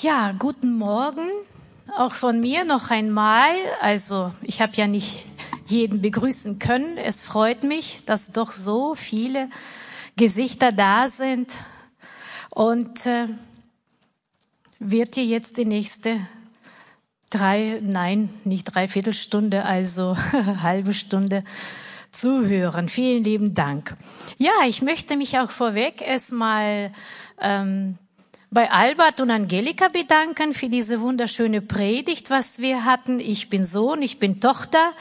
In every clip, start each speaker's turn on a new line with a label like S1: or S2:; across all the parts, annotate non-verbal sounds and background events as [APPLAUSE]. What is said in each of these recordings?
S1: Ja, guten Morgen. Auch von mir noch einmal. Also ich habe ja nicht jeden begrüßen können. Es freut mich, dass doch so viele Gesichter da sind. Und äh, wird ihr jetzt die nächste drei, nein, nicht dreiviertel Stunde, also [LAUGHS] halbe Stunde zuhören. Vielen lieben Dank. Ja, ich möchte mich auch vorweg erstmal ähm, bei Albert und Angelika bedanken für diese wunderschöne Predigt, was wir hatten. Ich bin Sohn, ich bin Tochter.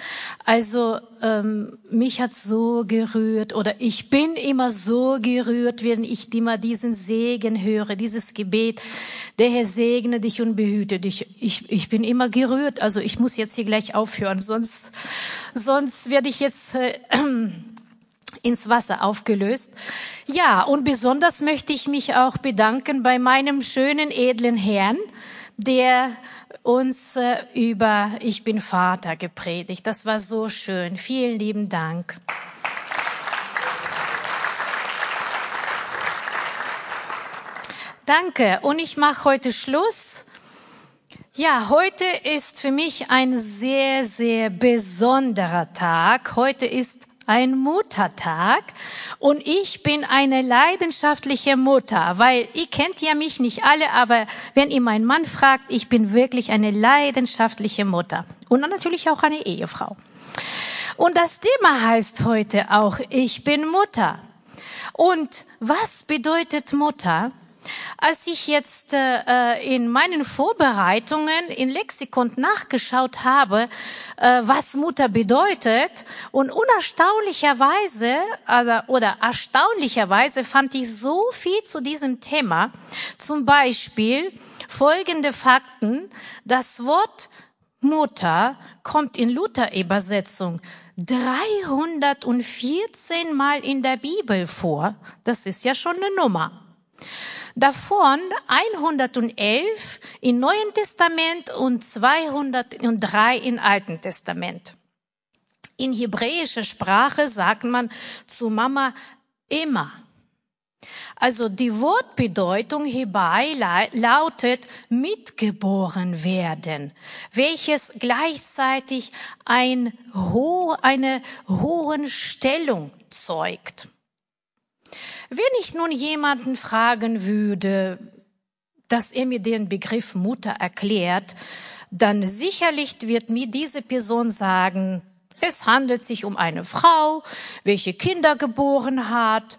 S1: Also ähm, mich hat so gerührt oder ich bin immer so gerührt, wenn ich immer diesen Segen höre, dieses Gebet. Der Herr segne dich und behüte dich. Ich, ich bin immer gerührt. Also ich muss jetzt hier gleich aufhören, sonst sonst werde ich jetzt äh, [CLEARS THROAT] ins Wasser aufgelöst. Ja, und besonders möchte ich mich auch bedanken bei meinem schönen, edlen Herrn, der uns äh, über Ich bin Vater gepredigt. Das war so schön. Vielen lieben Dank. Danke. Und ich mache heute Schluss. Ja, heute ist für mich ein sehr, sehr besonderer Tag. Heute ist ein Muttertag und ich bin eine leidenschaftliche Mutter, weil ihr kennt ja mich nicht alle, aber wenn ihr meinen Mann fragt, ich bin wirklich eine leidenschaftliche Mutter und natürlich auch eine Ehefrau. Und das Thema heißt heute auch, ich bin Mutter. Und was bedeutet Mutter? Als ich jetzt äh, in meinen Vorbereitungen in Lexikon nachgeschaut habe, äh, was Mutter bedeutet, und unerstaunlicherweise oder, oder erstaunlicherweise fand ich so viel zu diesem Thema. Zum Beispiel folgende Fakten. Das Wort Mutter kommt in Luther-Übersetzung 314 Mal in der Bibel vor. Das ist ja schon eine Nummer. Davon 111 im Neuen Testament und 203 im Alten Testament. In hebräischer Sprache sagt man zu Mama immer. Also die Wortbedeutung hierbei lautet mitgeboren werden, welches gleichzeitig ein ho eine hohen Stellung zeugt. Wenn ich nun jemanden fragen würde, dass er mir den Begriff Mutter erklärt, dann sicherlich wird mir diese Person sagen, es handelt sich um eine Frau, welche Kinder geboren hat.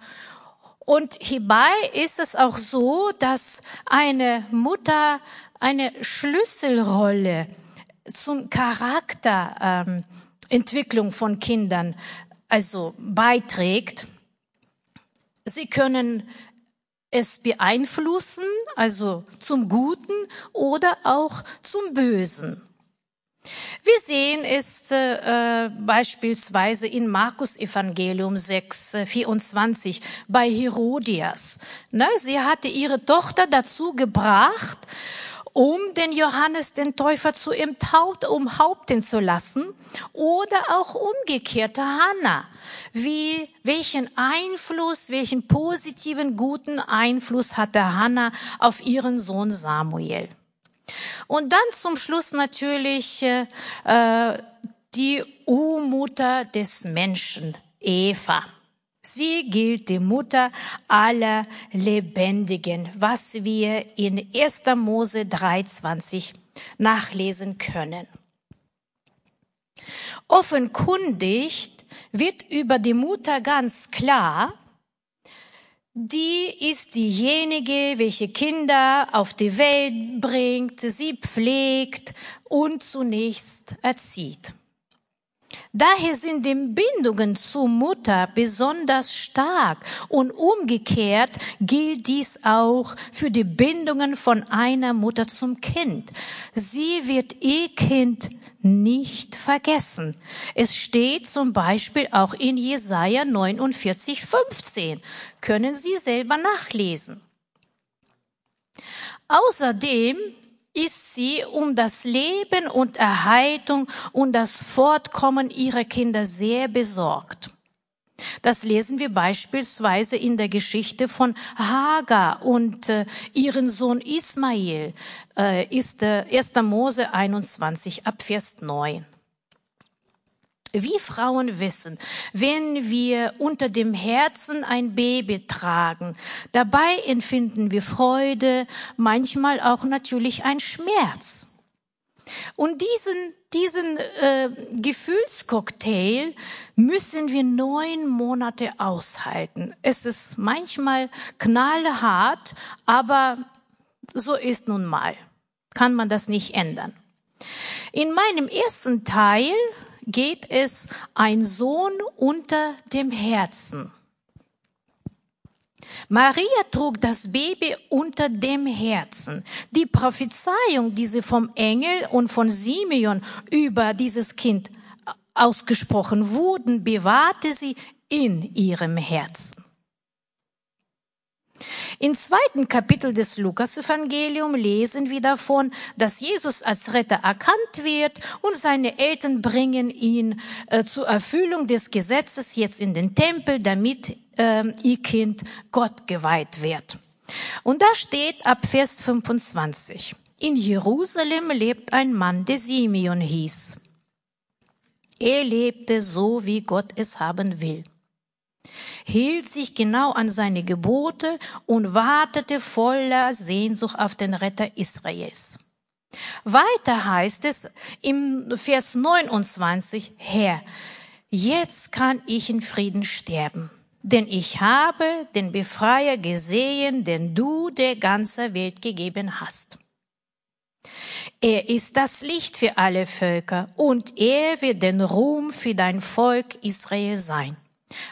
S1: Und hierbei ist es auch so, dass eine Mutter eine Schlüsselrolle zum Charakterentwicklung ähm, von Kindern also beiträgt. Sie können es beeinflussen, also zum Guten oder auch zum Bösen. Wir sehen es äh, beispielsweise in Markus Evangelium 6, äh, 24 bei Herodias. Ne, sie hatte ihre Tochter dazu gebracht, um den Johannes den Täufer zu umhaupten zu lassen oder auch umgekehrte Hannah. Wie, welchen Einfluss, welchen positiven, guten Einfluss hatte Hannah auf ihren Sohn Samuel? Und dann zum Schluss natürlich äh, die Urmutter des Menschen, Eva. Sie gilt die Mutter aller Lebendigen, was wir in 1. Mose 3,20 nachlesen können. Offenkundig wird über die Mutter ganz klar, die ist diejenige, welche Kinder auf die Welt bringt, sie pflegt und zunächst erzieht. Daher sind die Bindungen zur Mutter besonders stark und umgekehrt gilt dies auch für die Bindungen von einer Mutter zum Kind. Sie wird ihr Kind nicht vergessen. Es steht zum Beispiel auch in Jesaja 49, 15. Können Sie selber nachlesen. Außerdem ist sie um das Leben und Erhaltung und das Fortkommen ihrer Kinder sehr besorgt. Das lesen wir beispielsweise in der Geschichte von Hagar und äh, ihren Sohn Ismael, äh, ist äh, 1. Mose 21 ab Vers 9. Wie Frauen wissen, wenn wir unter dem Herzen ein Baby tragen, dabei empfinden wir Freude, manchmal auch natürlich ein Schmerz. Und diesen, diesen äh, Gefühlscocktail müssen wir neun Monate aushalten. Es ist manchmal knallhart, aber so ist nun mal. Kann man das nicht ändern. In meinem ersten Teil geht es ein Sohn unter dem Herzen. Maria trug das Baby unter dem Herzen. Die Prophezeiung, die sie vom Engel und von Simeon über dieses Kind ausgesprochen wurden, bewahrte sie in ihrem Herzen. Im zweiten Kapitel des Lukas-Evangelium lesen wir davon, dass Jesus als Retter erkannt wird und seine Eltern bringen ihn äh, zur Erfüllung des Gesetzes jetzt in den Tempel, damit äh, ihr Kind Gott geweiht wird. Und da steht ab Vers 25. In Jerusalem lebt ein Mann, der Simeon hieß. Er lebte so, wie Gott es haben will hielt sich genau an seine Gebote und wartete voller Sehnsucht auf den Retter Israels. Weiter heißt es im Vers 29, Herr, jetzt kann ich in Frieden sterben, denn ich habe den Befreier gesehen, den du der ganzen Welt gegeben hast. Er ist das Licht für alle Völker und er wird den Ruhm für dein Volk Israel sein.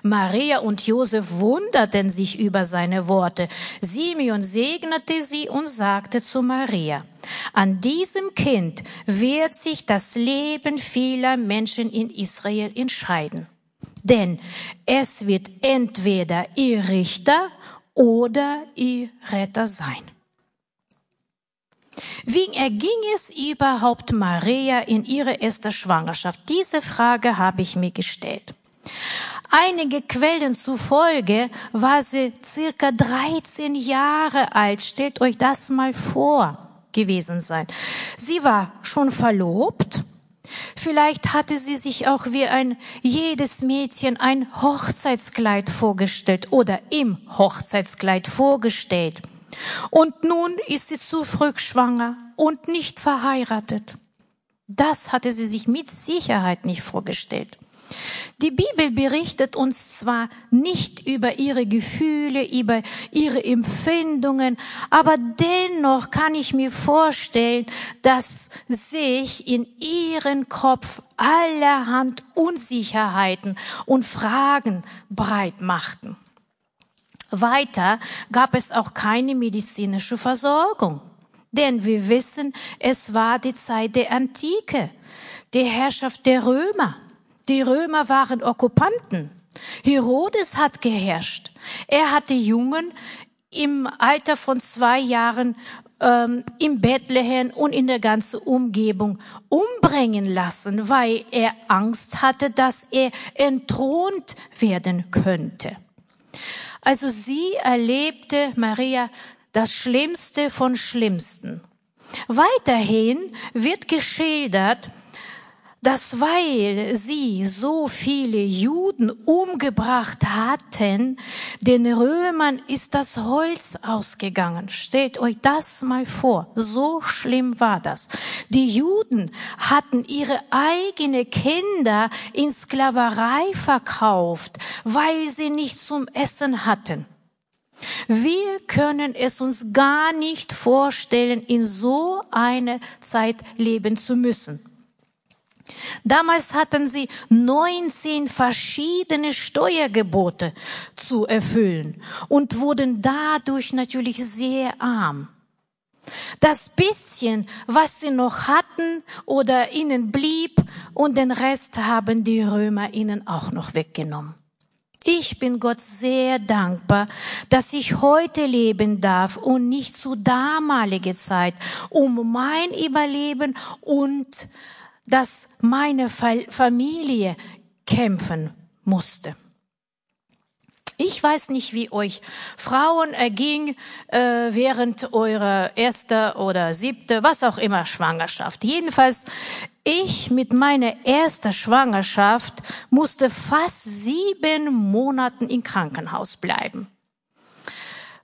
S1: Maria und Josef wunderten sich über seine Worte. Simeon segnete sie und sagte zu Maria, an diesem Kind wird sich das Leben vieler Menschen in Israel entscheiden. Denn es wird entweder ihr Richter oder ihr Retter sein. Wie erging es überhaupt Maria in ihrer ersten Schwangerschaft? Diese Frage habe ich mir gestellt. Einige Quellen zufolge war sie circa 13 Jahre alt. Stellt euch das mal vor gewesen sein. Sie war schon verlobt. Vielleicht hatte sie sich auch wie ein jedes Mädchen ein Hochzeitskleid vorgestellt oder im Hochzeitskleid vorgestellt. Und nun ist sie zu früh schwanger und nicht verheiratet. Das hatte sie sich mit Sicherheit nicht vorgestellt. Die Bibel berichtet uns zwar nicht über ihre Gefühle, über ihre Empfindungen, aber dennoch kann ich mir vorstellen, dass sich in ihren Kopf allerhand Unsicherheiten und Fragen breit machten. Weiter gab es auch keine medizinische Versorgung. Denn wir wissen, es war die Zeit der Antike, die Herrschaft der Römer. Die Römer waren Okkupanten. Herodes hat geherrscht. Er hatte Jungen im Alter von zwei Jahren ähm, im Bethlehem und in der ganzen Umgebung umbringen lassen, weil er Angst hatte, dass er entthront werden könnte. Also sie erlebte Maria das Schlimmste von Schlimmsten. Weiterhin wird geschildert, dass weil sie so viele Juden umgebracht hatten, den Römern ist das Holz ausgegangen. Stellt euch das mal vor. So schlimm war das. Die Juden hatten ihre eigene Kinder in Sklaverei verkauft, weil sie nicht zum Essen hatten. Wir können es uns gar nicht vorstellen, in so einer Zeit leben zu müssen. Damals hatten sie 19 verschiedene Steuergebote zu erfüllen und wurden dadurch natürlich sehr arm. Das bisschen, was sie noch hatten oder ihnen blieb und den Rest haben die Römer ihnen auch noch weggenommen. Ich bin Gott sehr dankbar, dass ich heute leben darf und nicht zu damaliger Zeit, um mein Überleben und dass meine Familie kämpfen musste. Ich weiß nicht, wie euch Frauen erging äh, während eurer erster oder siebte, was auch immer Schwangerschaft. Jedenfalls, ich mit meiner ersten Schwangerschaft musste fast sieben Monaten im Krankenhaus bleiben,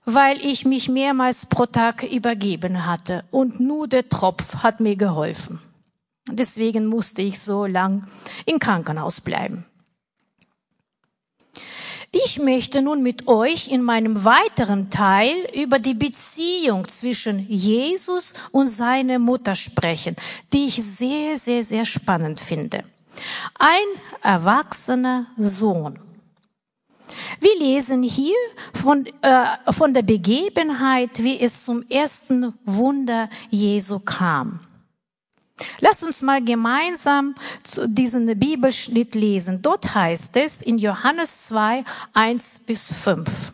S1: weil ich mich mehrmals pro Tag übergeben hatte und nur der Tropf hat mir geholfen. Deswegen musste ich so lang im Krankenhaus bleiben. Ich möchte nun mit euch in meinem weiteren Teil über die Beziehung zwischen Jesus und seiner Mutter sprechen, die ich sehr, sehr, sehr spannend finde. Ein erwachsener Sohn. Wir lesen hier von, äh, von der Begebenheit, wie es zum ersten Wunder Jesu kam. Lass uns mal gemeinsam zu diesem Bibelschnitt lesen. Dort heißt es in Johannes 2, 1 bis 5.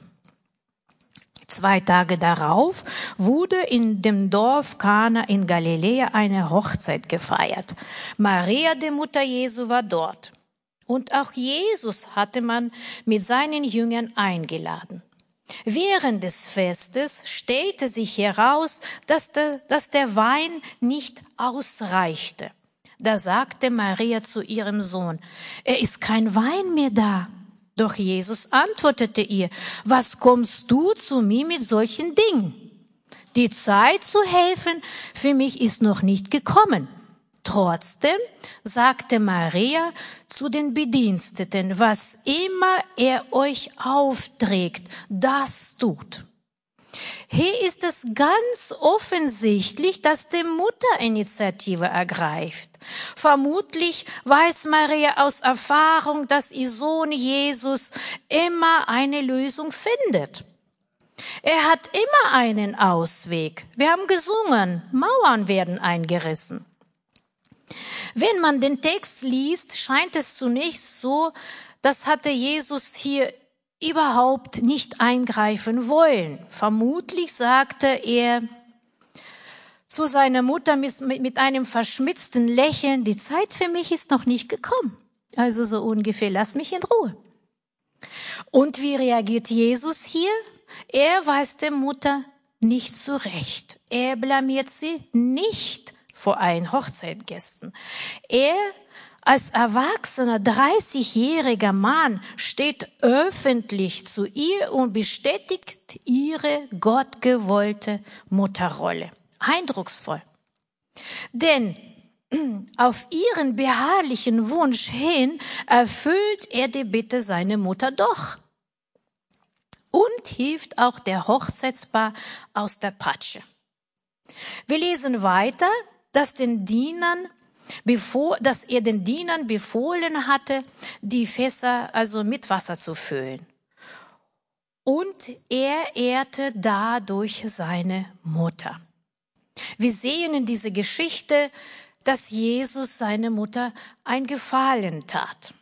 S1: Zwei Tage darauf wurde in dem Dorf Kana in Galiläa eine Hochzeit gefeiert. Maria, die Mutter Jesu, war dort. Und auch Jesus hatte man mit seinen Jüngern eingeladen. Während des Festes stellte sich heraus, dass der, dass der Wein nicht ausreichte. Da sagte Maria zu ihrem Sohn, er ist kein Wein mehr da. Doch Jesus antwortete ihr, was kommst du zu mir mit solchen Dingen? Die Zeit zu helfen für mich ist noch nicht gekommen. Trotzdem sagte Maria zu den Bediensteten, was immer er euch aufträgt, das tut. Hier ist es ganz offensichtlich, dass die Mutter Initiative ergreift. Vermutlich weiß Maria aus Erfahrung, dass ihr Sohn Jesus immer eine Lösung findet. Er hat immer einen Ausweg. Wir haben gesungen, Mauern werden eingerissen. Wenn man den Text liest, scheint es zunächst so, das hatte Jesus hier überhaupt nicht eingreifen wollen. Vermutlich sagte er zu seiner Mutter mit, einem verschmitzten Lächeln, die Zeit für mich ist noch nicht gekommen. Also so ungefähr, lass mich in Ruhe. Und wie reagiert Jesus hier? Er weist der Mutter nicht zurecht. Er blamiert sie nicht vor allen Hochzeitgästen. Er als erwachsener 30-jähriger Mann steht öffentlich zu ihr und bestätigt ihre gottgewollte Mutterrolle. Eindrucksvoll. Denn auf ihren beharrlichen Wunsch hin erfüllt er die Bitte seiner Mutter doch und hilft auch der Hochzeitspaar aus der Patsche. Wir lesen weiter, dass den Dienern bevor, dass er den Dienern befohlen hatte, die Fässer also mit Wasser zu füllen. Und er ehrte dadurch seine Mutter. Wir sehen in dieser Geschichte, dass Jesus seine Mutter ein Gefallen tat.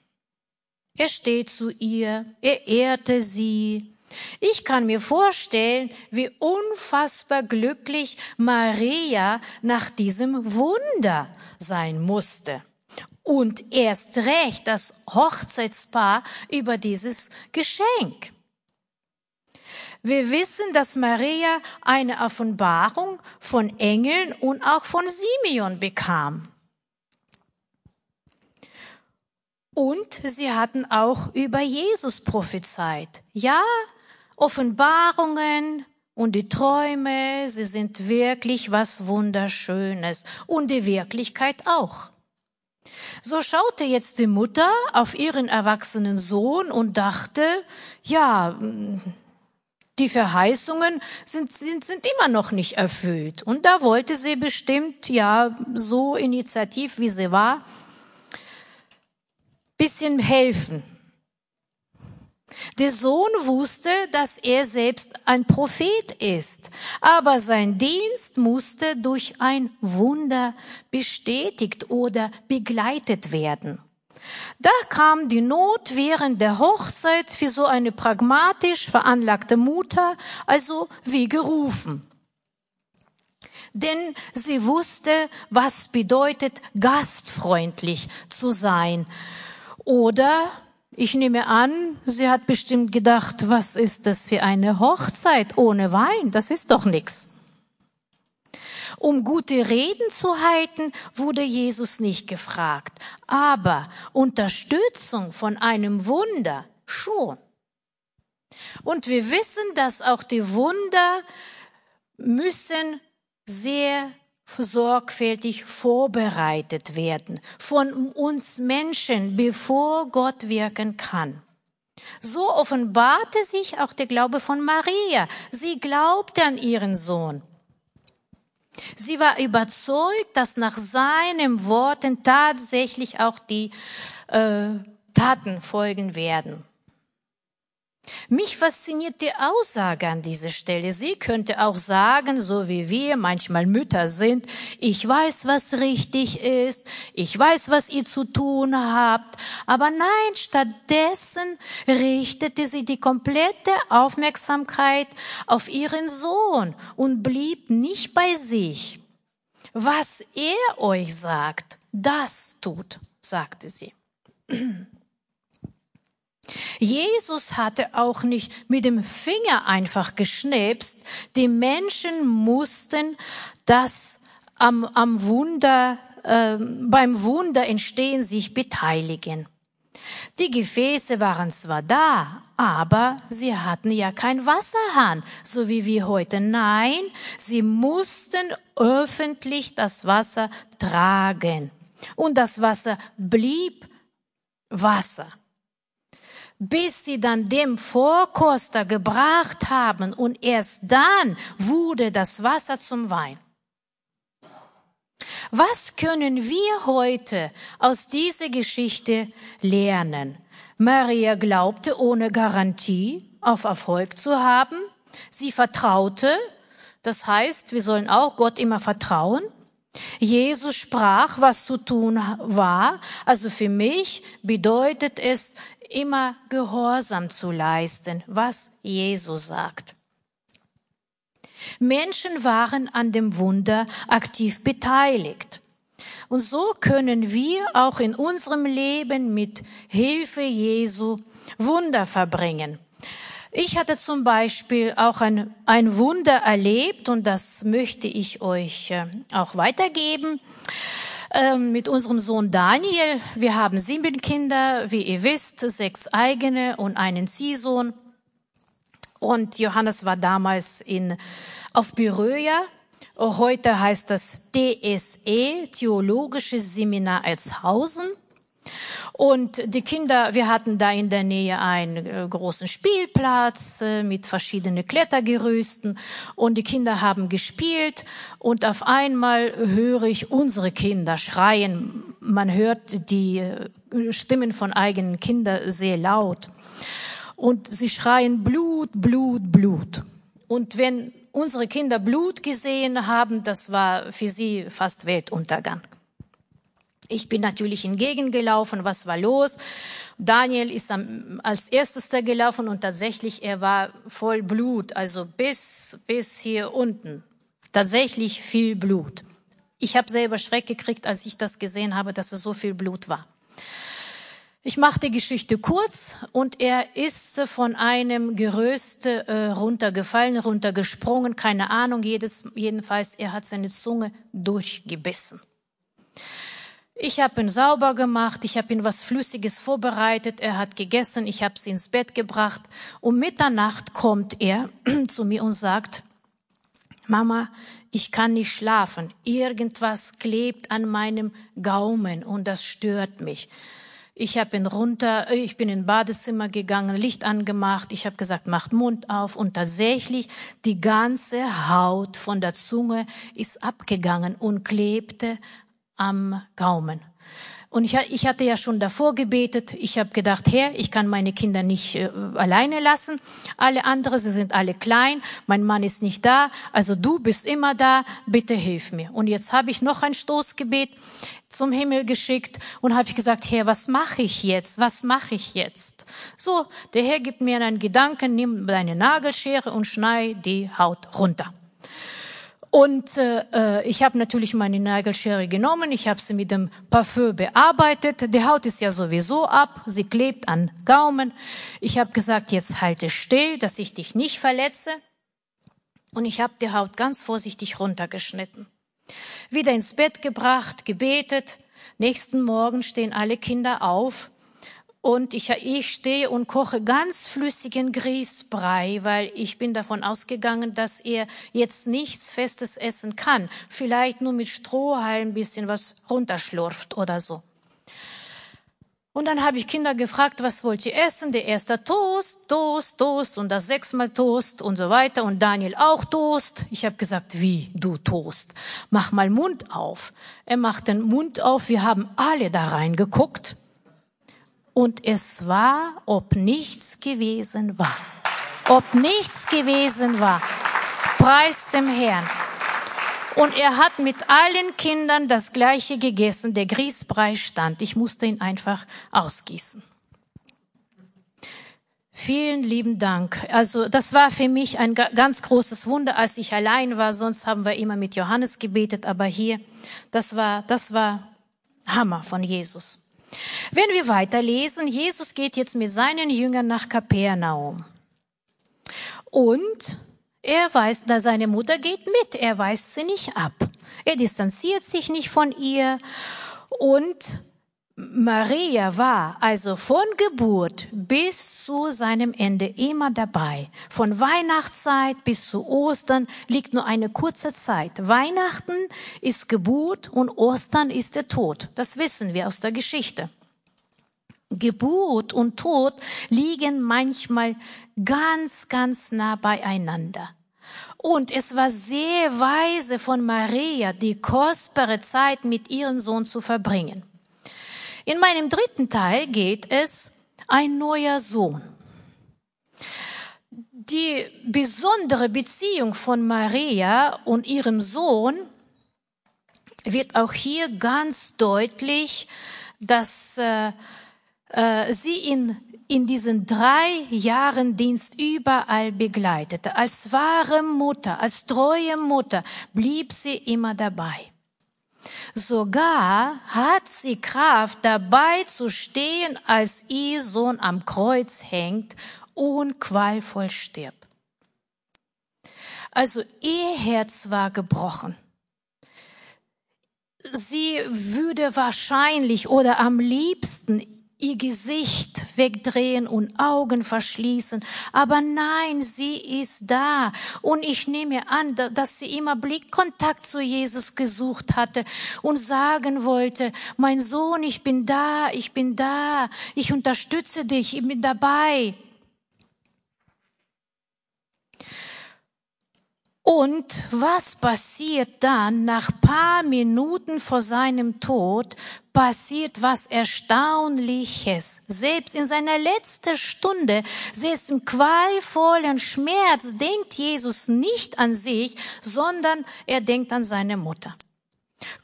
S1: Er steht zu ihr, er ehrte sie, ich kann mir vorstellen, wie unfassbar glücklich Maria nach diesem Wunder sein musste. Und erst recht das Hochzeitspaar über dieses Geschenk. Wir wissen, dass Maria eine Offenbarung von Engeln und auch von Simeon bekam. Und sie hatten auch über Jesus prophezeit. Ja, Offenbarungen und die Träume, sie sind wirklich was Wunderschönes und die Wirklichkeit auch. So schaute jetzt die Mutter auf ihren erwachsenen Sohn und dachte, ja, die Verheißungen sind, sind, sind immer noch nicht erfüllt. Und da wollte sie bestimmt, ja, so initiativ wie sie war, bisschen helfen. Der Sohn wusste, dass er selbst ein Prophet ist, aber sein Dienst musste durch ein Wunder bestätigt oder begleitet werden. Da kam die Not während der Hochzeit für so eine pragmatisch veranlagte Mutter, also wie gerufen. Denn sie wusste, was bedeutet, gastfreundlich zu sein oder Ich nehme an, sie hat bestimmt gedacht, was ist das für eine Hochzeit ohne Wein? Das ist doch nichts. Um gute Reden zu halten, wurde Jesus nicht gefragt, aber Unterstützung von einem Wunder schon. Und wir wissen, dass auch die Wunder müssen sehr sorgfältig vorbereitet werden von uns Menschen, bevor Gott wirken kann. So offenbarte sich auch der Glaube von Maria. Sie glaubte an ihren Sohn. Sie war überzeugt, dass nach seinen Worten tatsächlich auch die äh, Taten folgen werden. Mich fasziniert die Aussage an dieser Stelle. Sie könnte auch sagen, so wie wir manchmal Mütter sind, ich weiß, was richtig ist, ich weiß, was ihr zu tun habt. Aber nein, stattdessen richtete sie die komplette Aufmerksamkeit auf ihren Sohn und blieb nicht bei sich. Was er euch sagt, das tut, sagte sie. Jesus hatte auch nicht mit dem Finger einfach geschnipst. Die Menschen mussten das am, am Wunder, äh, beim Wunder entstehen sich beteiligen. Die Gefäße waren zwar da, aber sie hatten ja kein Wasserhahn, so wie wir heute. Nein, sie mussten öffentlich das Wasser tragen. Und das Wasser blieb Wasser bis sie dann dem Vorkoster gebracht haben und erst dann wurde das Wasser zum Wein. Was können wir heute aus dieser Geschichte lernen? Maria glaubte ohne Garantie auf Erfolg zu haben. Sie vertraute. Das heißt, wir sollen auch Gott immer vertrauen. Jesus sprach, was zu tun war. Also für mich bedeutet es, immer Gehorsam zu leisten, was Jesus sagt. Menschen waren an dem Wunder aktiv beteiligt. Und so können wir auch in unserem Leben mit Hilfe Jesu Wunder verbringen. Ich hatte zum Beispiel auch ein, ein Wunder erlebt und das möchte ich euch äh, auch weitergeben ähm, mit unserem Sohn Daniel. Wir haben sieben Kinder, wie ihr wisst, sechs eigene und einen Ziehsohn. Und Johannes war damals in, auf Beröa. Heute heißt das DSE, Theologisches Seminar Elshausen. Und die Kinder, wir hatten da in der Nähe einen äh, großen Spielplatz äh, mit verschiedenen Klettergerüsten und die Kinder haben gespielt und auf einmal höre ich unsere Kinder schreien. Man hört die äh, Stimmen von eigenen Kindern sehr laut. Und sie schreien Blut, Blut, Blut. Und wenn unsere Kinder Blut gesehen haben, das war für sie fast Weltuntergang. Ich bin natürlich entgegengelaufen, was war los? Daniel ist am, als erster gelaufen und tatsächlich, er war voll Blut, also bis, bis hier unten. Tatsächlich viel Blut. Ich habe selber Schreck gekriegt, als ich das gesehen habe, dass es so viel Blut war. Ich mache die Geschichte kurz und er ist von einem Geröst äh, runtergefallen, runtergesprungen, keine Ahnung, jedes, jedenfalls er hat seine Zunge durchgebissen. Ich habe ihn sauber gemacht, ich habe ihn was Flüssiges vorbereitet, er hat gegessen, ich habe sie ins Bett gebracht. Um Mitternacht kommt er [CLEARS THROAT] zu mir und sagt, Mama, ich kann nicht schlafen, irgendwas klebt an meinem Gaumen und das stört mich. Ich habe ihn runter, ich bin in Badezimmer gegangen, Licht angemacht, ich habe gesagt, macht Mund auf und tatsächlich die ganze Haut von der Zunge ist abgegangen und klebte am Gaumen. Und ich, ich hatte ja schon davor gebetet. Ich habe gedacht, Herr, ich kann meine Kinder nicht äh, alleine lassen. Alle anderen, sie sind alle klein. Mein Mann ist nicht da. Also du bist immer da. Bitte hilf mir. Und jetzt habe ich noch ein Stoßgebet zum Himmel geschickt und habe ich gesagt, Herr, was mache ich jetzt? Was mache ich jetzt? So, der Herr gibt mir einen Gedanken, nimm deine Nagelschere und schnei die Haut runter. Und äh, ich habe natürlich meine Nagelschere genommen, ich habe sie mit dem Parfüm bearbeitet. Die Haut ist ja sowieso ab, sie klebt an Gaumen. Ich habe gesagt, jetzt halte still, dass ich dich nicht verletze. Und ich habe die Haut ganz vorsichtig runtergeschnitten. Wieder ins Bett gebracht, gebetet. Nächsten Morgen stehen alle Kinder auf und ich, ich stehe und koche ganz flüssigen Grießbrei, weil ich bin davon ausgegangen, dass er jetzt nichts Festes essen kann. Vielleicht nur mit Strohhalm ein bisschen was runterschlurft oder so. Und dann habe ich Kinder gefragt, was wollt ihr essen? Der erste Toast, Toast, Toast und das sechsmal Toast und so weiter und Daniel auch Toast. Ich habe gesagt, wie du Toast? Mach mal Mund auf. Er macht den Mund auf. Wir haben alle da reingeguckt und es war, ob nichts gewesen war. Ob nichts gewesen war. Preis dem Herrn. Und er hat mit allen Kindern das Gleiche gegessen. Der Grießbrei stand. Ich musste ihn einfach ausgießen. Vielen lieben Dank. Also das war für mich ein ganz großes Wunder, als ich allein war. Sonst haben wir immer mit Johannes gebetet, aber hier, das war, das war Hammer von Jesus. Wenn wir weiterlesen, Jesus geht jetzt mit seinen Jüngern nach Kapernaum. Und er weiß, da seine Mutter geht mit, er weist sie nicht ab. Er distanziert sich nicht von ihr und Maria war also von Geburt bis zu seinem Ende immer dabei. Von Weihnachtszeit bis zu Ostern liegt nur eine kurze Zeit. Weihnachten ist Geburt und Ostern ist der Tod. Das wissen wir aus der Geschichte. Geburt und Tod liegen manchmal ganz, ganz nah beieinander. Und es war sehr weise von Maria, die kostbare Zeit mit ihrem Sohn zu verbringen. In meinem dritten Teil geht es ein neuer Sohn. Die besondere Beziehung von Maria und ihrem Sohn wird auch hier ganz deutlich, dass äh, äh, sie ihn in diesen drei Jahren Dienst überall begleitete. Als wahre Mutter, als treue Mutter blieb sie immer dabei. Sogar hat sie Kraft, dabei zu stehen, als ihr Sohn am Kreuz hängt und qualvoll stirbt. Also ihr Herz war gebrochen. Sie würde wahrscheinlich oder am liebsten ihr Gesicht wegdrehen und Augen verschließen. Aber nein, sie ist da. Und ich nehme an, dass sie immer Blickkontakt zu Jesus gesucht hatte und sagen wollte, mein Sohn, ich bin da, ich bin da, ich unterstütze dich, ich bin dabei. Und was passiert dann nach paar Minuten vor seinem Tod? Passiert was Erstaunliches. Selbst in seiner letzten Stunde, selbst im qualvollen Schmerz, denkt Jesus nicht an sich, sondern er denkt an seine Mutter.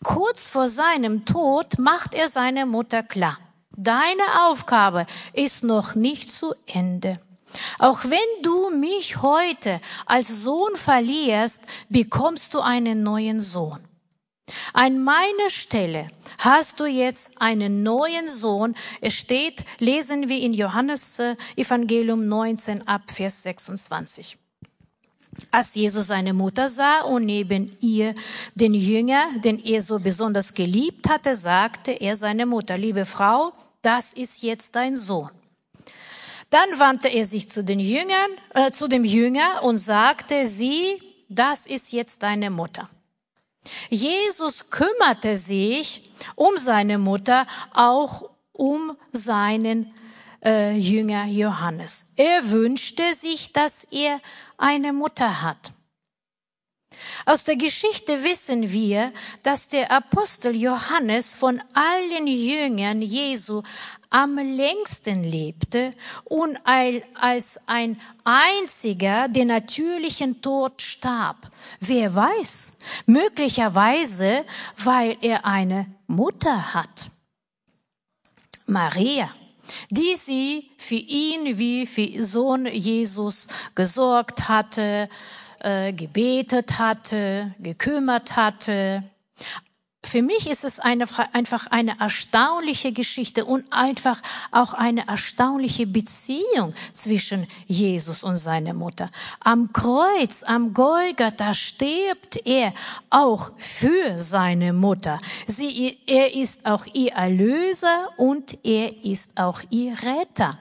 S1: Kurz vor seinem Tod macht er seine Mutter klar. Deine Aufgabe ist noch nicht zu Ende. Auch wenn du mich heute als Sohn verlierst, bekommst du einen neuen Sohn. An meiner Stelle hast du jetzt einen neuen Sohn. Es steht, lesen wir in Johannes äh, Evangelium 19 ab Vers 26. Als Jesus seine Mutter sah und neben ihr den Jünger, den er so besonders geliebt hatte, sagte er seine Mutter, liebe Frau, das ist jetzt dein Sohn. Dann wandte er sich zu den Jüngern, äh, zu dem Jünger und sagte, sie, das ist jetzt deine Mutter. Jesus kümmerte sich um seine Mutter, auch um seinen äh, Jünger Johannes. Er wünschte sich, dass er eine Mutter hat. Aus der Geschichte wissen wir, dass der Apostel Johannes von allen Jüngern Jesu am längsten lebte und als ein einziger den natürlichen Tod starb. Wer weiß, möglicherweise, weil er eine Mutter hat. Maria, die sie für ihn wie für Sohn Jesus gesorgt hatte, äh, gebetet hatte, gekümmert hatte. Für mich ist es eine, einfach eine erstaunliche Geschichte und einfach auch eine erstaunliche Beziehung zwischen Jesus und seiner Mutter. Am Kreuz, am Golgatha stirbt er auch für seine Mutter. Sie, er ist auch ihr Erlöser und er ist auch ihr Retter.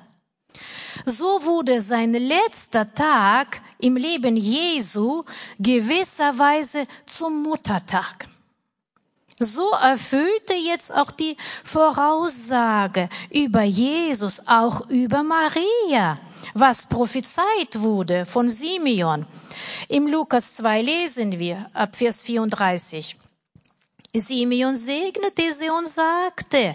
S1: So wurde sein letzter Tag im Leben Jesu gewisserweise zum Muttertag. So erfüllte jetzt auch die Voraussage über Jesus, auch über Maria, was prophezeit wurde von Simeon. Im Lukas 2 lesen wir ab Vers 34. Simeon segnete sie und sagte,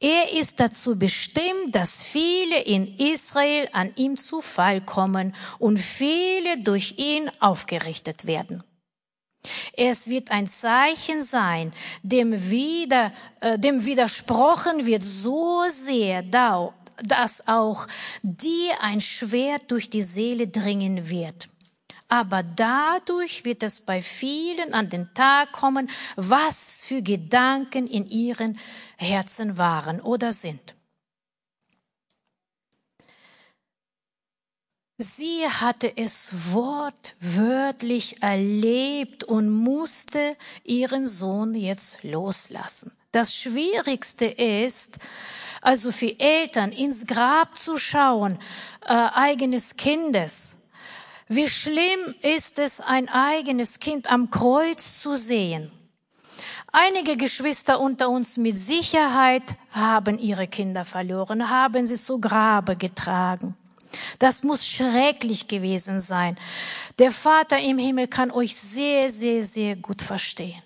S1: er ist dazu bestimmt, dass viele in Israel an ihm zu Fall kommen und viele durch ihn aufgerichtet werden. Es wird ein Zeichen sein, dem, wieder, äh, dem widersprochen wird so sehr, dass auch dir ein Schwert durch die Seele dringen wird. Aber dadurch wird es bei vielen an den Tag kommen, was für Gedanken in ihren Herzen waren oder sind. Sie hatte es wortwörtlich erlebt und musste ihren Sohn jetzt loslassen. Das Schwierigste ist, also für Eltern ins Grab zu schauen, äh, eigenes Kindes. Wie schlimm ist es, ein eigenes Kind am Kreuz zu sehen. Einige Geschwister unter uns mit Sicherheit haben ihre Kinder verloren, haben sie zu Grabe getragen. Das muss schrecklich gewesen sein. Der Vater im Himmel kann euch sehr, sehr, sehr gut verstehen.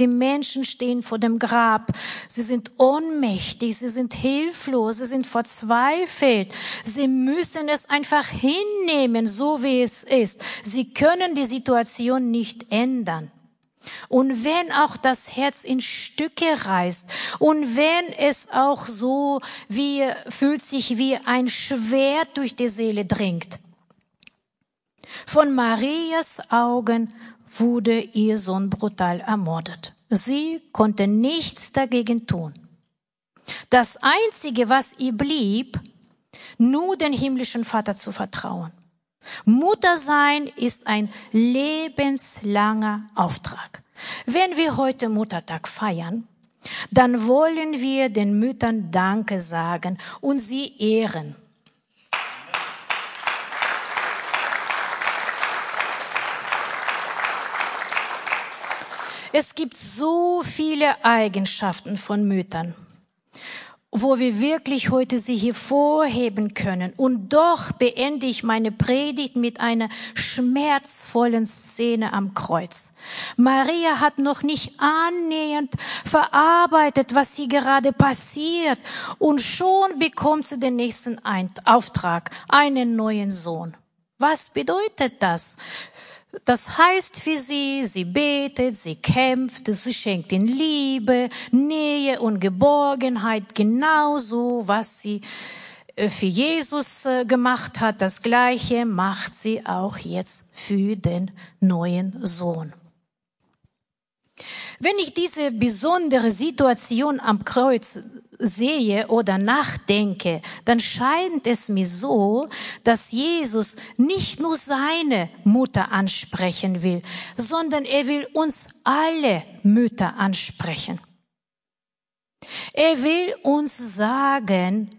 S1: Die Menschen stehen vor dem Grab. Sie sind ohnmächtig, sie sind hilflos, sie sind verzweifelt. Sie müssen es einfach hinnehmen, so wie es ist. Sie können die Situation nicht ändern. Und wenn auch das Herz in Stücke reißt und wenn es auch so wie, fühlt sich wie ein Schwert durch die Seele dringt. Von Marias Augen wurde ihr Sohn brutal ermordet. Sie konnte nichts dagegen tun. Das Einzige, was ihr blieb, nur den himmlischen Vater zu vertrauen. Mutter sein ist ein lebenslanger Auftrag. Wenn wir heute Muttertag feiern, dann wollen wir den Müttern Danke sagen und sie ehren. Es gibt so viele Eigenschaften von Müttern wo wir wirklich heute sie hervorheben können. Und doch beende ich meine Predigt mit einer schmerzvollen Szene am Kreuz. Maria hat noch nicht annähernd verarbeitet, was hier gerade passiert. Und schon bekommt sie den nächsten Auftrag, einen neuen Sohn. Was bedeutet das? Das heißt für sie, sie betet, sie kämpft, sie schenkt ihnen Liebe, Nähe und Geborgenheit, genauso, was sie äh, für Jesus äh, gemacht hat. Das Gleiche macht sie auch jetzt für den neuen Sohn. Wenn ich diese besondere Situation am Kreuz sehe oder nachdenke, dann scheint es mir so, dass Jesus nicht nur seine Mutter ansprechen will, sondern er will uns alle Mütter ansprechen. Er will uns sagen,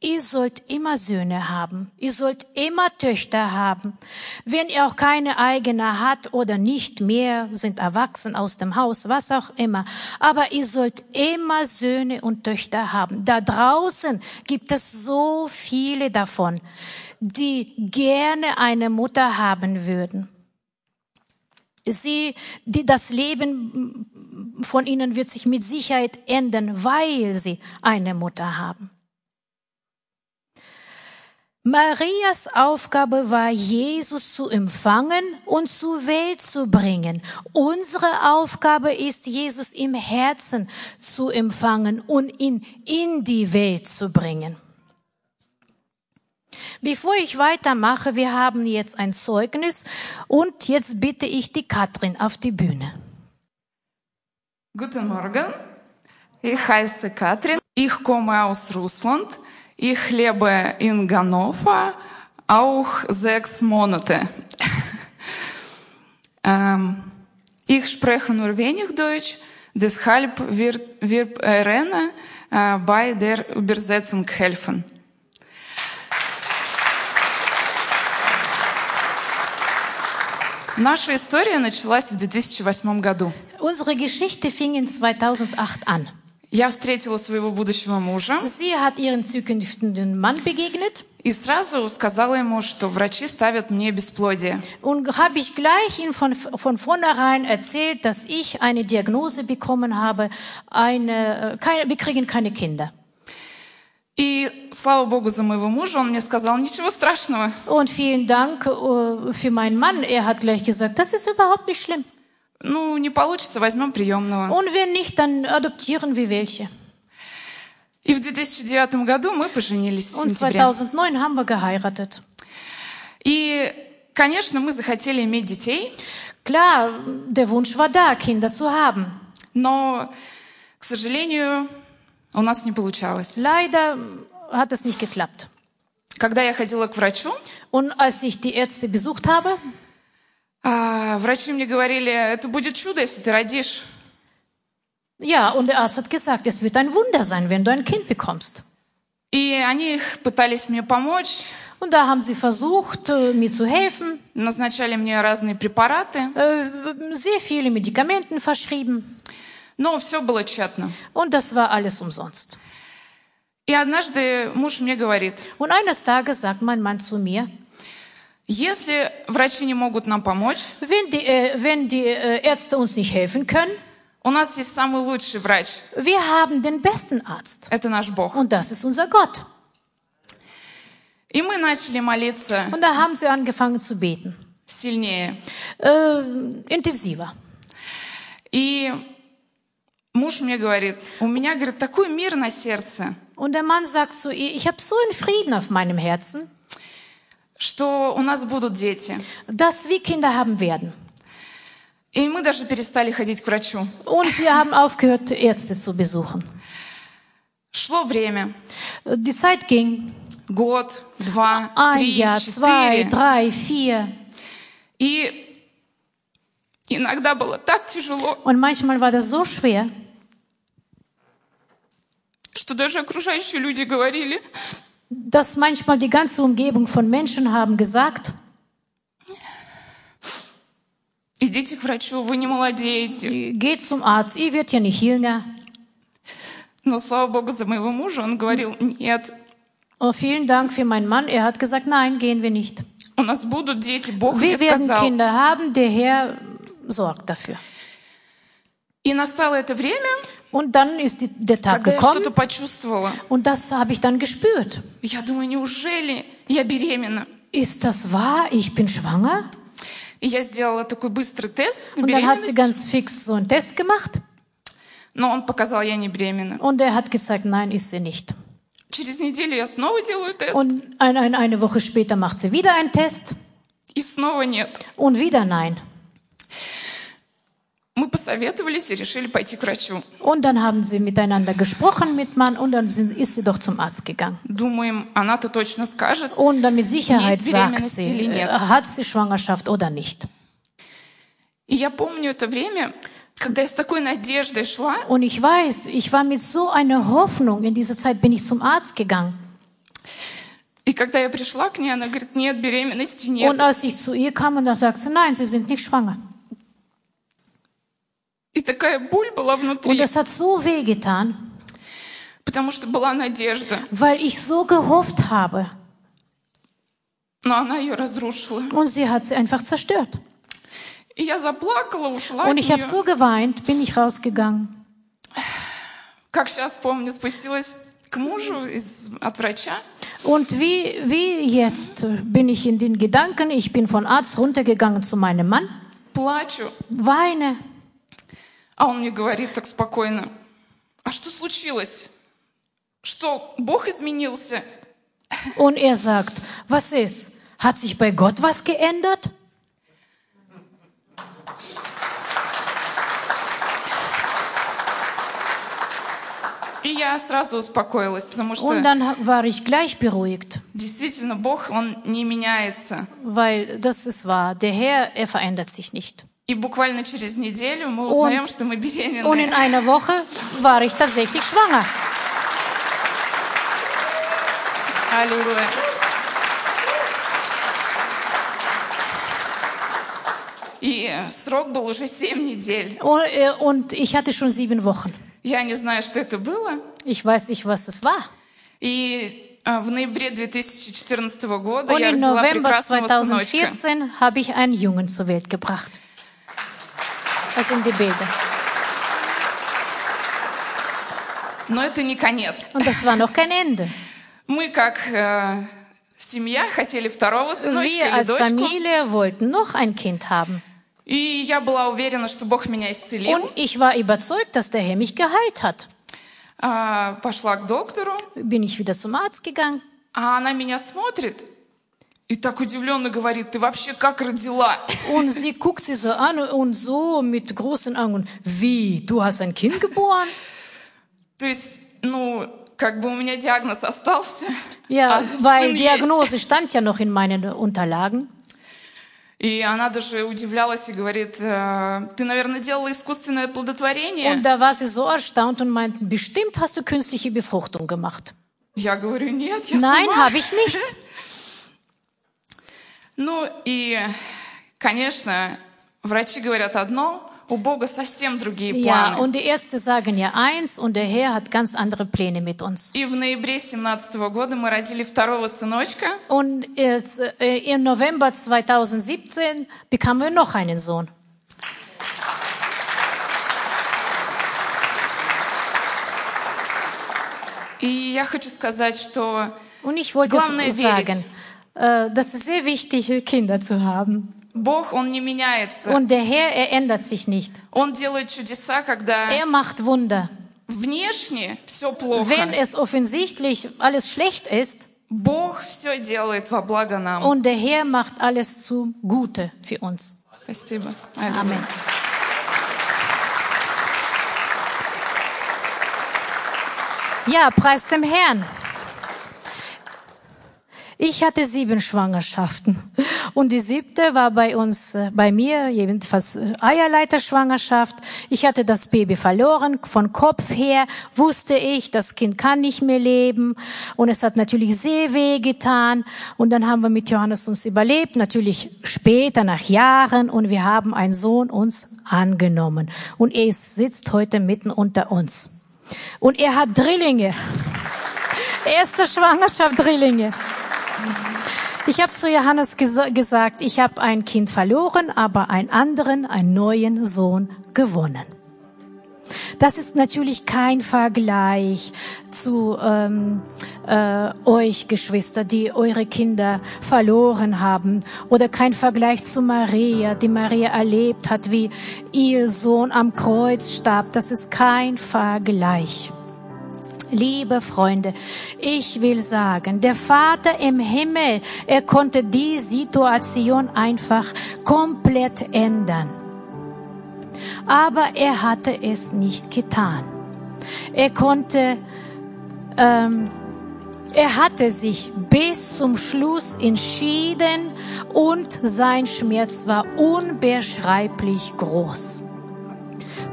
S1: Ihr sollt immer Söhne haben. Ihr sollt immer Töchter haben. Wenn ihr auch keine eigene hat oder nicht mehr, sind erwachsen aus dem Haus, was auch immer. Aber ihr sollt immer Söhne und Töchter haben. Da draußen gibt es so viele davon, die gerne eine Mutter haben würden. Sie, die, das Leben von ihnen wird sich mit Sicherheit ändern, weil sie eine Mutter haben. Marias Aufgabe war, Jesus zu empfangen und zur Welt zu bringen. Unsere Aufgabe ist, Jesus im Herzen zu empfangen und ihn in die Welt zu bringen. Bevor ich weitermache, wir haben jetzt ein Zeugnis und jetzt bitte ich die Katrin auf die Bühne.
S2: Guten Morgen. Ich heiße Katrin. Ich komme aus Russland. Ich lebe in Hannover auch sechs Monate. ähm, ich spreche nur wenig Deutsch, deshalb wird, wird Rene äh, bei der Übersetzung helfen. Наша история началась в 2008 году.
S1: Unsere Geschichte fing in 2008 an.
S2: Я встретила своего будущего мужа
S1: Sie hat ihren zukünftigen Mann begegnet
S2: и сразу сказала ему, что врачи ставят мне бесплодие.
S1: und habe ich gleich ihm von, von vornherein erzählt, dass ich eine Diagnose bekommen habe, eine, äh, keine, wir kriegen keine Kinder.
S2: И слава богу за моего мужа, он мне сказал, ничего страшного.
S1: Und vielen Dank äh, für meinen Mann. Er hat gleich gesagt, das ist überhaupt nicht schlimm.
S2: Ну, не получится, возьмем приемного.
S1: Und wenn nicht, dann adoptieren wir welche.
S2: И в 2009 году мы поженились
S1: Und
S2: сентябре.
S1: 2009 haben wir geheiratet.
S2: И, конечно, мы захотели иметь детей,
S1: Klar, der Wunsch war da, Kinder zu haben.
S2: но, к сожалению, у нас не получалось.
S1: Leider hat es nicht geklappt.
S2: Когда я ходила к врачу,
S1: Und als ich die Ärzte besucht habe,
S2: а, врачи мне говорили, это будет чудо, если ты родишь.
S1: ja, und der Arzt hat gesagt, es wird ein Wunder sein, wenn du ein Kind bekommst.
S2: И они пытались мне помочь,
S1: Und da haben sie versucht, äh, mir zu helfen,
S2: назначали мне разные препараты,
S1: äh, sehr viele Medikamenten verschrieben.
S2: но все было тщетно.
S1: Und das war alles umsonst.
S2: И однажды муж мне говорит,
S1: Und eines Tages sagt mein Mann zu mir,
S2: если врачи не могут нам помочь,
S1: wenn die, äh, wenn die äh, Ärzte uns nicht helfen können,
S2: у нас есть самый лучший врач,
S1: wir haben den besten Arzt.
S2: это наш Бог.
S1: Und das ist unser Gott.
S2: И мы начали молиться
S1: Und da haben sie angefangen zu beten.
S2: сильнее.
S1: Äh, intensiver.
S2: И муж мне говорит, у меня, говорит, такой мир на сердце,
S1: Und der Mann sagt zu ihr, ich habe so einen Frieden auf meinem Herzen,
S2: Что у нас будут дети.
S1: dass wir Kinder haben werden.
S2: И мы даже перестали ходить к врачу.
S1: Und wir haben aufgehört, Ärzte zu besuchen.
S2: Шло время.
S1: Die Zeit ging.
S2: Год, два,
S1: Ein
S2: три,
S1: Jahr, zwei,
S2: четыре.
S1: drei, vier.
S2: И иногда было так тяжело,
S1: Und manchmal war das so schwer,
S2: что даже окружающие люди говорили,
S1: dass manchmal die ganze Umgebung von Menschen haben gesagt,
S2: идите к врачу, вы не молодеете.
S1: geht zum Arzt, ihr wird ja nicht jünger.
S2: Но слава богу за моего мужа, он говорил, нет,
S1: Oh, vielen Dank für meinen Mann. Er hat gesagt, nein, gehen wir nicht.
S2: у нас будут дети, Бог мне
S1: Wir werden
S2: сказал.
S1: Kinder haben, der Herr sorgt dafür.
S2: И настало это время,
S1: Und dann ist die, der Tag
S2: когда я
S1: gekommen
S2: что-то почувствовала.
S1: und das habe ich dann gespürt.
S2: Я думаю, неужели я беременна?
S1: Ist das wahr? Ich bin schwanger?
S2: И я сделала такой быстрый тест на
S1: Und dann hat sie
S2: беременность,
S1: ganz fix so einen Test gemacht
S2: но он показал, я не беременна.
S1: und er hat gesagt, nein, ist sie nicht.
S2: Через неделю я снова делаю тест,
S1: Und ein, ein, eine Woche später macht sie wieder einen Test
S2: и снова нет.
S1: und wieder nein. Und dann haben sie miteinander gesprochen mit Mann und dann sind, ist sie doch zum Arzt gegangen. Und dann mit Sicherheit sagt sie, э, hat sie Schwangerschaft oder nicht. Und ich weiß, ich war mit so einer Hoffnung, in dieser Zeit bin ich zum Arzt gegangen. Und als ich zu ihr kam, dann sagte sie, nein, sie sind nicht schwanger.
S2: И такая боль была
S1: Und
S2: внутри,
S1: das hat so weh getan,
S2: потому что была надежда,
S1: weil ich so gehofft habe.
S2: но она ее разрушила.
S1: Und sie hat sie einfach zerstört.
S2: И я заплакала, ушла от
S1: Und ich habe
S2: нее.
S1: so geweint, bin ich rausgegangen.
S2: Как сейчас помню, спустилась к мужу из, от врача,
S1: Und wie, wie jetzt bin ich in den Gedanken, ich bin von Arzt runtergegangen zu meinem Mann,
S2: плачу,
S1: weine.
S2: А он мне говорит так спокойно, а что случилось? Что, Бог изменился?
S1: Und er sagt, was ist? Hat sich bei Gott was geändert?
S2: И я сразу успокоилась, потому что
S1: Und dann war ich gleich beruhigt,
S2: действительно Бог, Он не меняется.
S1: weil das ist wahr. Der Herr, er verändert sich nicht.
S2: И буквально через неделю мы узнаем, что мы
S1: Und in
S2: беременны.
S1: einer Woche war ich tatsächlich schwanger.
S2: Аллилуйя. И э, срок был уже 7 недель.
S1: Und, äh, und ich hatte schon sieben Wochen.
S2: Я не знаю, что это было.
S1: Ich weiß nicht, was es war.
S2: И э, в ноябре 2014 года
S1: Und
S2: я
S1: im
S2: родила
S1: November
S2: прекрасного сыночка.
S1: 2014 habe ich einen Jungen zur Welt gebracht. Das sind die Bilder.
S2: Но это не конец.
S1: Und das war noch kein Ende.
S2: Мы как э, семья хотели второго сыночка
S1: Wir
S2: или
S1: als
S2: дочку.
S1: Familie wollten noch ein Kind haben.
S2: И я была уверена, что Бог меня исцелил.
S1: Und ich war überzeugt, dass der Herr mich geheilt hat.
S2: А, пошла к доктору,
S1: Bin ich wieder zum Arzt gegangen.
S2: а она меня смотрит и так удивленно говорит, ты вообще как родила?
S1: Und sie guckt sie so an und so mit großen Augen. Wie? Du hast ein Kind geboren?
S2: То есть, ну, как бы у меня диагноз остался.
S1: Ja,
S2: а
S1: weil
S2: сын есть.
S1: Diagnose stand ja noch in meinen Unterlagen.
S2: И она даже удивлялась и говорит, «Э, ты, наверное, делала искусственное оплодотворение.
S1: Und da war sie so erstaunt und meint, bestimmt hast du künstliche Befruchtung gemacht.
S2: Я говорю, нет, я
S1: Nein,
S2: сама».
S1: habe ich nicht.
S2: Ну и, конечно, врачи говорят одно, у Бога совсем другие
S1: Ja,
S2: планы.
S1: und die Ärzte sagen ja eins und der Herr hat ganz andere Pläne mit uns.
S2: И в ноябре 17 года мы родили второго сыночка.
S1: Und jetzt, äh, im November 2017 bekamen wir noch einen Sohn.
S2: И я хочу сказать, что
S1: Und ich wollte
S2: Главное
S1: sagen, äh, das ist sehr wichtig, Kinder zu haben.
S2: Бог, Он не меняется.
S1: Und der Herr, er ändert sich nicht.
S2: Он делает чудеса, когда
S1: Er macht Wunder.
S2: внешне все плохо.
S1: Wenn es offensichtlich alles schlecht ist
S2: Бог все делает во благо нам.
S1: und der Herr macht alles zu Gute für uns.
S2: Спасибо.
S1: Amen. Ja, preis dem Herrn. Ich hatte sieben Schwangerschaften und die siebte war bei uns, äh, bei mir jedenfalls äh, Eierleiterschwangerschaft. Ich hatte das Baby verloren, von Kopf her wusste ich, das Kind kann nicht mehr leben und es hat natürlich sehr weh getan und dann haben wir mit Johannes uns überlebt, natürlich später nach Jahren und wir haben einen Sohn uns angenommen und er sitzt heute mitten unter uns und er hat Drillinge. Erste Schwangerschaft Drillinge. Ich habe zu Johannes gesa gesagt, ich habe ein Kind verloren, aber einen anderen, einen neuen Sohn gewonnen. Das ist natürlich kein Vergleich zu ähm, äh, euch, Geschwister, die eure Kinder verloren haben, oder kein Vergleich zu Maria, die Maria erlebt hat, wie ihr Sohn am Kreuz starb. Das ist kein Vergleich. Liebe Freunde, ich will sagen, der Vater im Himmel, er konnte die Situation einfach komplett ändern. Aber er hatte es nicht getan. Er konnte, ähm, er hatte sich bis zum Schluss entschieden und sein Schmerz war unbeschreiblich groß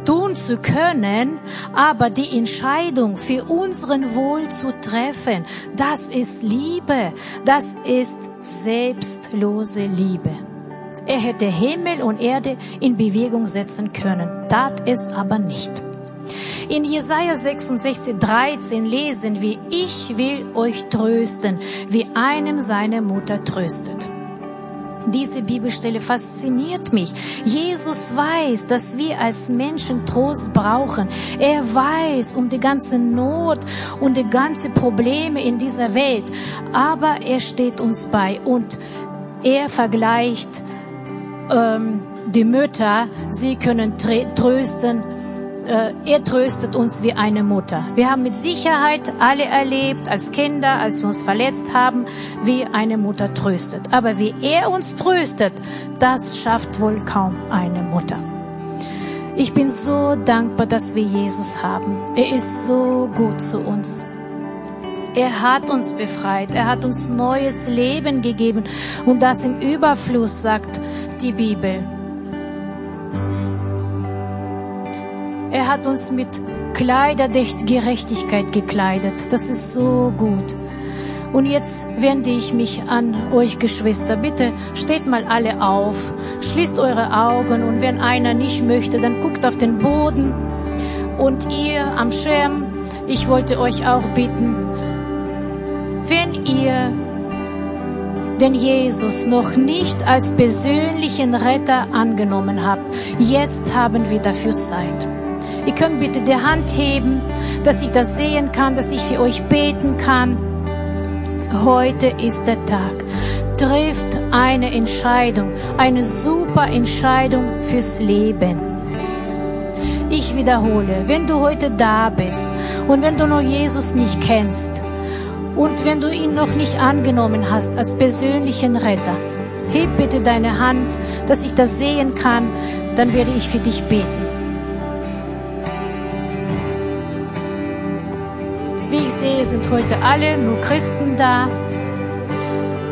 S1: tun zu können, aber die Entscheidung für unseren Wohl zu treffen, das ist Liebe, das ist selbstlose Liebe. Er hätte Himmel und Erde in Bewegung setzen können, tat es aber nicht. In Jesaja 66, 13 lesen wir, ich will euch trösten, wie einem seine Mutter tröstet. Diese Bibelstelle fasziniert mich. Jesus weiß, dass wir als Menschen Trost brauchen. Er weiß um die ganze Not und die ganze Probleme in dieser Welt. Aber er steht uns bei und er vergleicht ähm, die Mütter. Sie können trösten äh, er tröstet uns wie eine Mutter. Wir haben mit Sicherheit alle erlebt, als Kinder, als wir uns verletzt haben, wie eine Mutter tröstet. Aber wie er uns tröstet, das schafft wohl kaum eine Mutter. Ich bin so dankbar, dass wir Jesus haben. Er ist so gut zu uns. Er hat uns befreit. Er hat uns neues Leben gegeben. Und das im Überfluss, sagt die Bibel. Er hat uns mit Kleider der Gerechtigkeit gekleidet. Das ist so gut. Und jetzt wende ich mich an euch Geschwister. Bitte steht mal alle auf, schließt eure Augen und wenn einer nicht möchte, dann guckt auf den Boden. Und ihr am Schirm, ich wollte euch auch bitten, wenn ihr den Jesus noch nicht als persönlichen Retter angenommen habt, jetzt haben wir dafür Zeit. Ihr könnt bitte die Hand heben, dass ich das sehen kann, dass ich für euch beten kann. Heute ist der Tag. Trifft eine Entscheidung, eine super Entscheidung fürs Leben. Ich wiederhole, wenn du heute da bist und wenn du noch Jesus nicht kennst und wenn du ihn noch nicht angenommen hast als persönlichen Retter, heb bitte deine Hand, dass ich das sehen kann, dann werde ich für dich beten. Sind heute alle nur Christen da.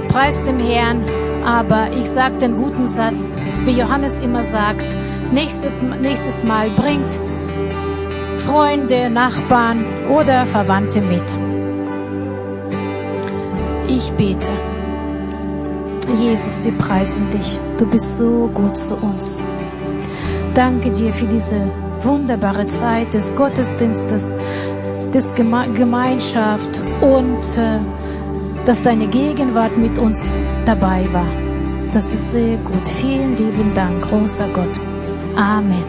S1: Preis dem Herrn. Aber ich sage den guten Satz, wie Johannes immer sagt, nächstes, nächstes Mal bringt Freunde, Nachbarn oder Verwandte mit. Ich bete. Jesus, wir preisen dich. Du bist so gut zu uns. Danke dir für diese wunderbare Zeit des Gottesdienstes, des Geme Gemeinschaft und äh, dass deine Gegenwart mit uns dabei war. Das ist sehr gut. Vielen lieben Dank, großer Gott. Amen.